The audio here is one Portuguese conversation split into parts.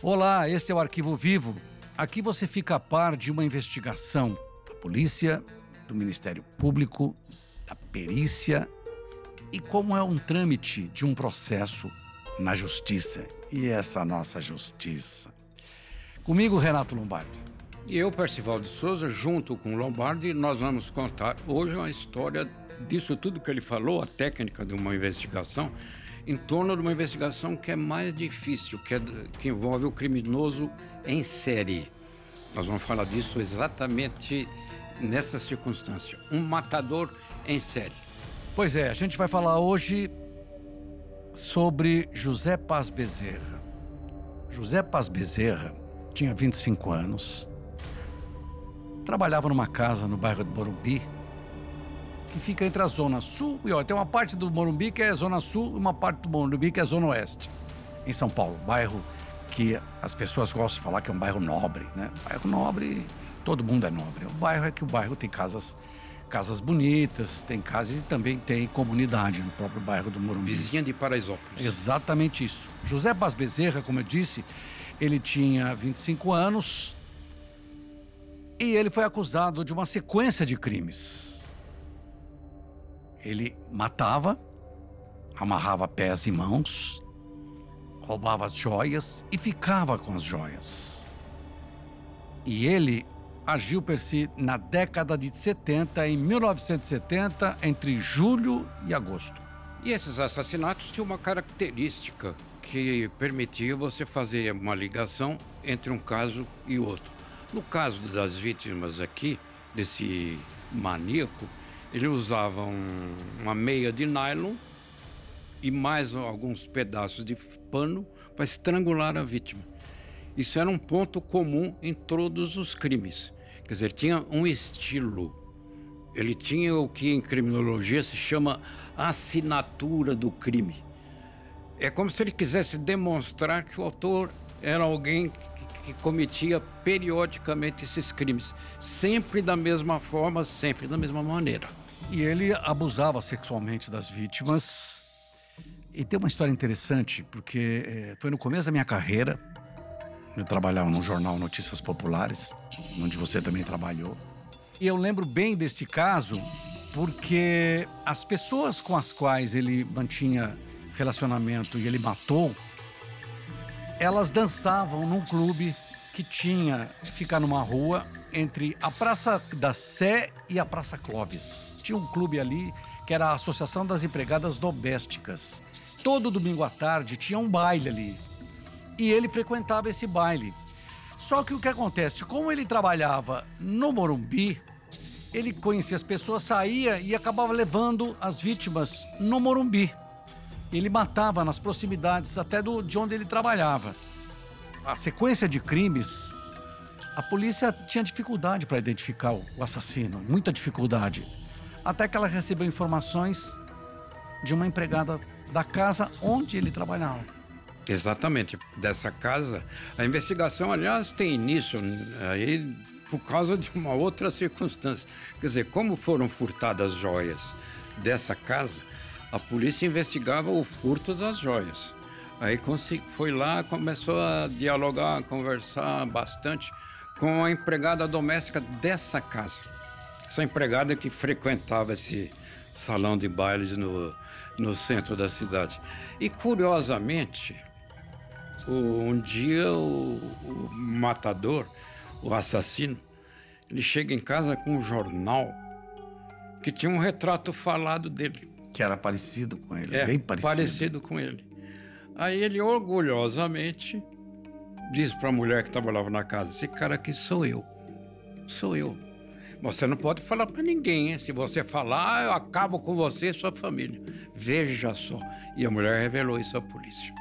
Olá, este é o Arquivo Vivo. Aqui você fica a par de uma investigação da polícia, do Ministério Público, da perícia e como é um trâmite de um processo na justiça. E essa nossa justiça. Comigo, Renato Lombardi. E eu, Percival de Souza, junto com Lombardi, nós vamos contar hoje uma história disso tudo que ele falou, a técnica de uma investigação, em torno de uma investigação que é mais difícil, que, é, que envolve o criminoso em série. Nós vamos falar disso exatamente nessa circunstância. Um matador em série. Pois é, a gente vai falar hoje sobre José Paz Bezerra. José Paz Bezerra tinha 25 anos, trabalhava numa casa no bairro de Morumbi, que fica entre a Zona Sul e ó, tem uma parte do Morumbi que é Zona Sul e uma parte do Morumbi que é Zona Oeste, em São Paulo. Bairro que as pessoas gostam de falar que é um bairro nobre, né? Bairro nobre, todo mundo é nobre. O bairro é que o bairro tem casas casas bonitas, tem casas e também tem comunidade no próprio bairro do Morumbi. Vizinha de Paraisópolis. Exatamente isso. José Paz Bezerra, como eu disse, ele tinha 25 anos e ele foi acusado de uma sequência de crimes. Ele matava, amarrava pés e mãos, roubava as joias e ficava com as joias. E ele agiu per si na década de 70, em 1970, entre julho e agosto. E esses assassinatos tinham uma característica que permitia você fazer uma ligação entre um caso e outro. No caso das vítimas aqui, desse maníaco, ele usava um, uma meia de nylon e mais alguns pedaços de pano para estrangular a vítima. Isso era um ponto comum em todos os crimes. Quer dizer, tinha um estilo. Ele tinha o que em criminologia se chama assinatura do crime. É como se ele quisesse demonstrar que o autor era alguém que cometia periodicamente esses crimes, sempre da mesma forma, sempre da mesma maneira. E ele abusava sexualmente das vítimas. E tem uma história interessante, porque é, foi no começo da minha carreira. Eu trabalhava num jornal Notícias Populares, onde você também trabalhou. E eu lembro bem deste caso, porque as pessoas com as quais ele mantinha relacionamento e ele matou, elas dançavam num clube que tinha, ficar numa rua entre a Praça da Sé e a Praça Clóvis. Tinha um clube ali que era a Associação das Empregadas Domésticas. Todo domingo à tarde tinha um baile ali. E ele frequentava esse baile. Só que o que acontece, como ele trabalhava no Morumbi, ele conhecia as pessoas, saía e acabava levando as vítimas no Morumbi. Ele matava nas proximidades até do, de onde ele trabalhava. A sequência de crimes, a polícia tinha dificuldade para identificar o, assassino, muita dificuldade. Até que ela recebeu informações de uma empregada da casa onde ele trabalhava. Exatamente, dessa casa. A investigação, aliás, tem início aí por causa de uma outra circunstância. Quer dizer, como foram furtadas joias dessa casa, a polícia investigava o furto das joias. Aí foi lá, começou a dialogar, a conversar bastante com a empregada doméstica dessa casa. Essa empregada que frequentava esse salão de bailes no, no centro da cidade. E curiosamente, um dia o, o matador, o assassino, ele chega em casa com um jornal que tinha um retrato falado dele. Que era parecido com ele, é, bem parecido. Parecido com ele. Aí ele orgulhosamente disse para a mulher que trabalhava na casa: Esse cara aqui sou eu. Sou eu. Você não pode falar para ninguém, hein? Se você falar, eu acabo com você e sua família. Veja só. E a mulher revelou isso à polícia.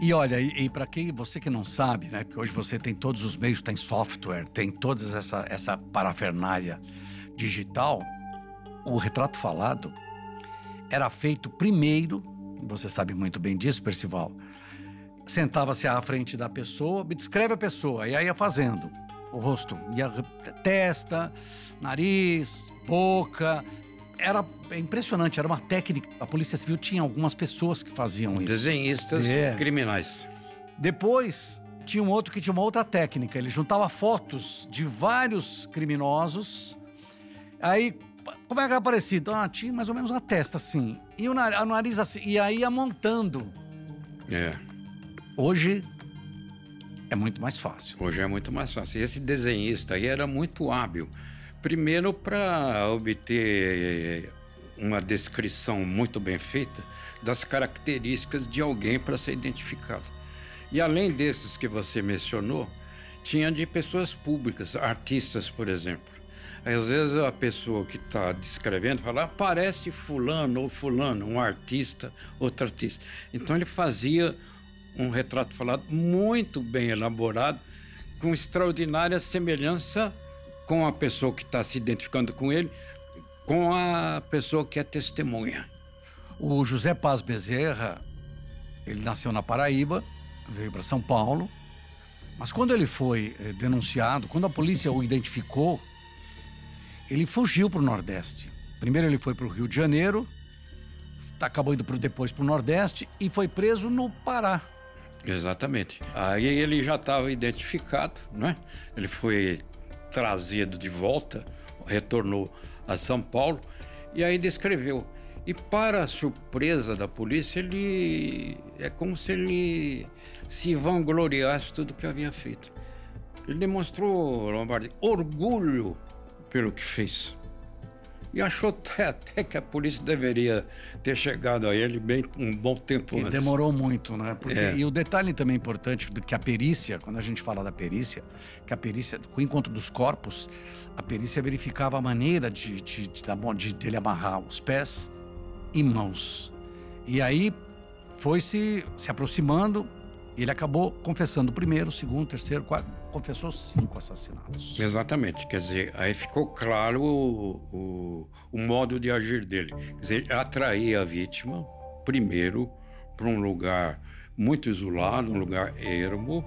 E olha, e, e para quem você que não sabe, né? Porque hoje você tem todos os meios, tem software, tem toda essa, essa parafernália digital. O retrato falado era feito primeiro, você sabe muito bem disso, Percival. Sentava-se à frente da pessoa, descreve a pessoa, e aí ia fazendo o rosto, ia testa, nariz, boca, era impressionante, era uma técnica. A Polícia Civil tinha algumas pessoas que faziam isso. Desenhistas é. criminais. Depois tinha um outro que tinha uma outra técnica. Ele juntava fotos de vários criminosos. Aí, como é que era parecido? Ah, tinha mais ou menos a testa assim. E o nariz, nariz assim. E aí ia montando. É. Hoje é muito mais fácil. Hoje é muito mais fácil. Esse desenhista aí era muito hábil. Primeiro, para obter uma descrição muito bem feita das características de alguém para ser identificado. E além desses que você mencionou, tinha de pessoas públicas, artistas, por exemplo. Às vezes a pessoa que está descrevendo fala, parece fulano ou fulano, um artista, outro artista. Então ele fazia um retrato falado muito bem elaborado, com extraordinária semelhança com a pessoa que está se identificando com ele, com a pessoa que é testemunha. O José Paz Bezerra, ele nasceu na Paraíba, veio para São Paulo, mas quando ele foi eh, denunciado, quando a polícia o identificou, ele fugiu para o Nordeste. Primeiro ele foi para o Rio de Janeiro, acabou indo pro, depois para o Nordeste e foi preso no Pará. Exatamente. Aí ele já estava identificado, né? Ele foi trazido de volta, retornou a São Paulo e aí descreveu. E para surpresa da polícia, ele é como se ele se vangloriasse tudo que havia feito. Ele demonstrou, Lombardi, orgulho pelo que fez. E achou até, até, que a polícia deveria ter chegado a ele bem um bom tempo e antes. Demorou muito, né? Porque, é. E o detalhe também importante que a perícia, quando a gente fala da perícia, que a perícia, com o encontro dos corpos, a perícia verificava a maneira de, de, de, de, de ele amarrar os pés e mãos. E aí foi se, se aproximando e ele acabou confessando o primeiro, o segundo, o terceiro, quarto, confessou cinco assassinatos. Exatamente, quer dizer, aí ficou claro o, o, o modo de agir dele. Quer dizer, atrair a vítima, primeiro, para um lugar muito isolado, um lugar ermo,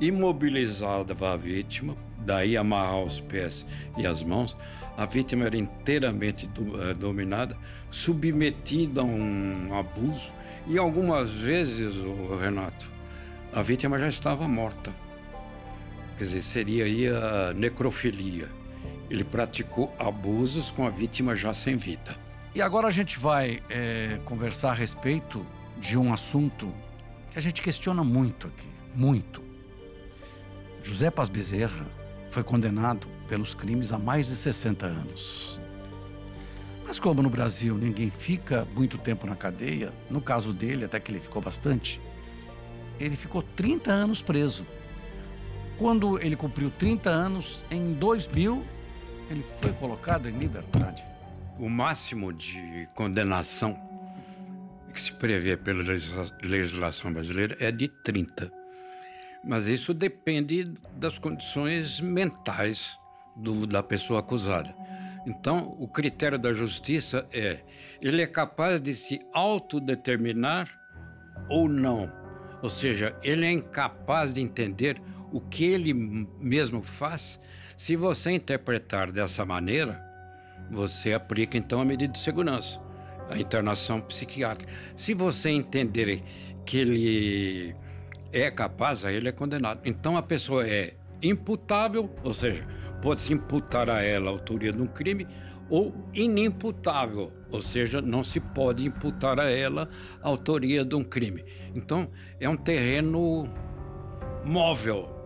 imobilizava a vítima, daí amarrar os pés e as mãos. A vítima era inteiramente do, uh, dominada, submetida a um abuso, e algumas vezes, o Renato, a vítima já estava morta. Quer dizer, seria aí a necrofilia. Ele praticou abusos com a vítima já sem vida. E agora a gente vai é, conversar a respeito de um assunto que a gente questiona muito aqui, muito. José Paz Bezerra foi condenado pelos crimes há mais de 60 anos. Mas como no Brasil ninguém fica muito tempo na cadeia, no caso dele até que ele ficou bastante, ele ficou 30 anos preso. Quando ele cumpriu 30 anos, em 2000, ele foi colocado em liberdade. O máximo de condenação que se prevê pela legislação brasileira é de 30. Mas isso depende das condições mentais do, da pessoa acusada. Então, o critério da justiça é: ele é capaz de se autodeterminar ou não ou seja, ele é incapaz de entender o que ele mesmo faz. Se você interpretar dessa maneira, você aplica então a medida de segurança, a internação psiquiátrica. Se você entender que ele é capaz, aí ele é condenado. Então a pessoa é imputável, ou seja, pode-se imputar a ela a autoria de um crime, ou inimputável, ou seja, não se pode imputar a ela a autoria de um crime. Então, é um terreno móvel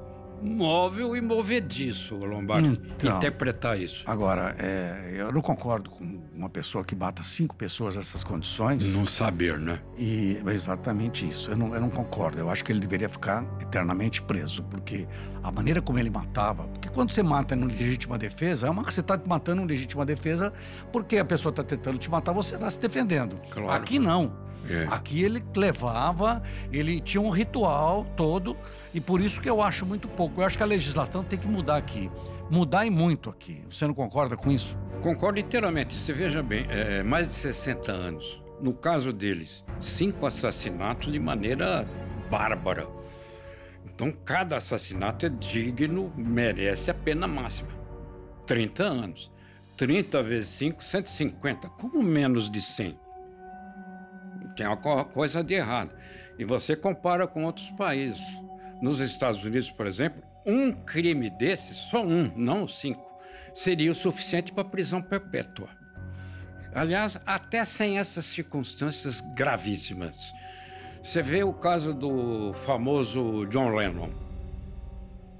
móvel e movediço, Lombardi, então, interpretar isso. Agora, é, eu não concordo com uma pessoa que bata cinco pessoas nessas condições. Não saber, né? E é exatamente isso. Eu não, eu não concordo. Eu acho que ele deveria ficar eternamente preso, porque a maneira como ele matava. Porque quando você mata em legítima defesa, é uma que você está matando em legítima defesa porque a pessoa está tentando te matar, você está se defendendo. Claro. Aqui não. É. Aqui ele levava, ele tinha um ritual todo, e por isso que eu acho muito pouco. Eu acho que a legislação tem que mudar aqui. Mudar e muito aqui. Você não concorda com isso? Concordo inteiramente. Você veja bem, é, mais de 60 anos. No caso deles, cinco assassinatos de maneira bárbara. Então, cada assassinato é digno, merece a pena máxima. 30 anos. 30 vezes 5, 150. Como menos de 100? Tem alguma coisa de errado. E você compara com outros países. Nos Estados Unidos, por exemplo, um crime desse, só um, não cinco, seria o suficiente para prisão perpétua. Aliás, até sem essas circunstâncias gravíssimas. Você vê o caso do famoso John Lennon.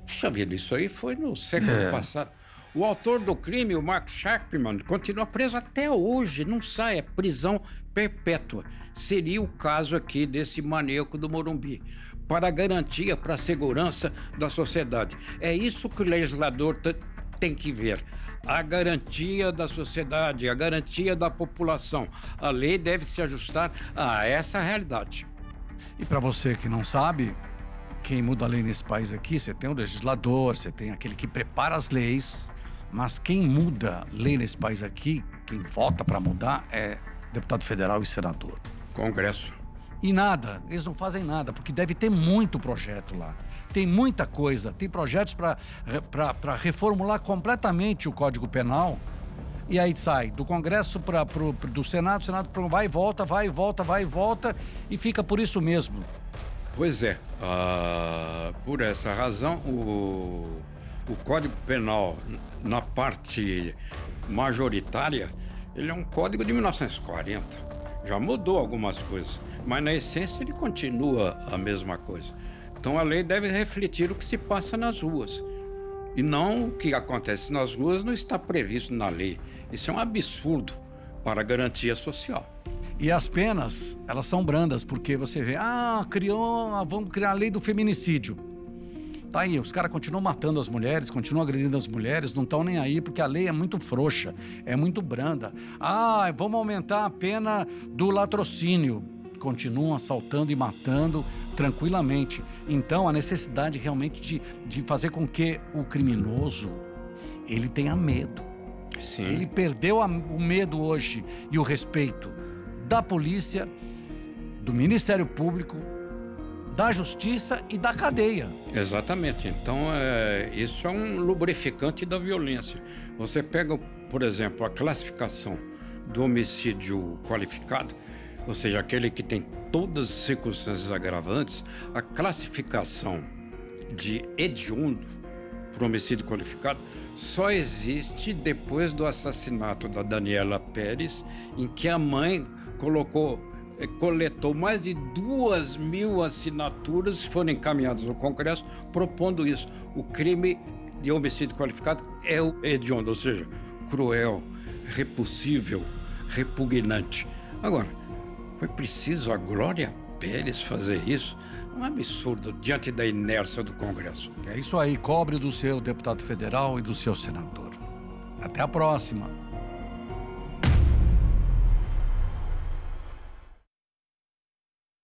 Puxa vida, isso aí foi no século é. passado. O autor do crime, o Mark Sharpman, continua preso até hoje, não sai, é prisão perpétua. Seria o caso aqui desse maníaco do Morumbi, para garantia, para a segurança da sociedade. É isso que o legislador tem que ver. A garantia da sociedade, a garantia da população. A lei deve se ajustar a essa realidade. E para você que não sabe, quem muda a lei nesse país aqui, você tem o legislador, você tem aquele que prepara as leis, mas quem muda lei nesse país aqui, quem vota para mudar, é deputado federal e senador. Congresso. E nada, eles não fazem nada, porque deve ter muito projeto lá. Tem muita coisa, tem projetos para reformular completamente o Código Penal. E aí sai do Congresso para do Senado, o Senado vai e volta, vai e volta, vai e volta, e fica por isso mesmo. Pois é, uh, por essa razão, o, o Código Penal, na parte majoritária, ele é um código de 1940. Já mudou algumas coisas, mas na essência ele continua a mesma coisa. Então a lei deve refletir o que se passa nas ruas. E não o que acontece nas ruas não está previsto na lei. Isso é um absurdo para a garantia social. E as penas, elas são brandas, porque você vê, ah, criou, vamos criar a lei do feminicídio. Tá aí, os caras continuam matando as mulheres, continuam agredindo as mulheres, não estão nem aí, porque a lei é muito frouxa, é muito branda. Ah, vamos aumentar a pena do latrocínio. Continuam assaltando e matando tranquilamente. Então, a necessidade realmente de, de fazer com que o criminoso ele tenha medo. Sim. Ele perdeu a, o medo hoje e o respeito da polícia, do Ministério Público, da justiça e da cadeia. Exatamente. Então, é, isso é um lubrificante da violência. Você pega, por exemplo, a classificação do homicídio qualificado, ou seja, aquele que tem todas as circunstâncias agravantes, a classificação de hediondo para homicídio qualificado só existe depois do assassinato da Daniela Pérez, em que a mãe colocou coletou mais de duas mil assinaturas que foram encaminhadas ao Congresso propondo isso. O crime de homicídio qualificado é o hediondo, ou seja, cruel, repulsível, repugnante. Agora, foi preciso a Glória Pérez fazer isso? Um absurdo diante da inércia do Congresso. É isso aí, cobre do seu deputado federal e do seu senador. Até a próxima.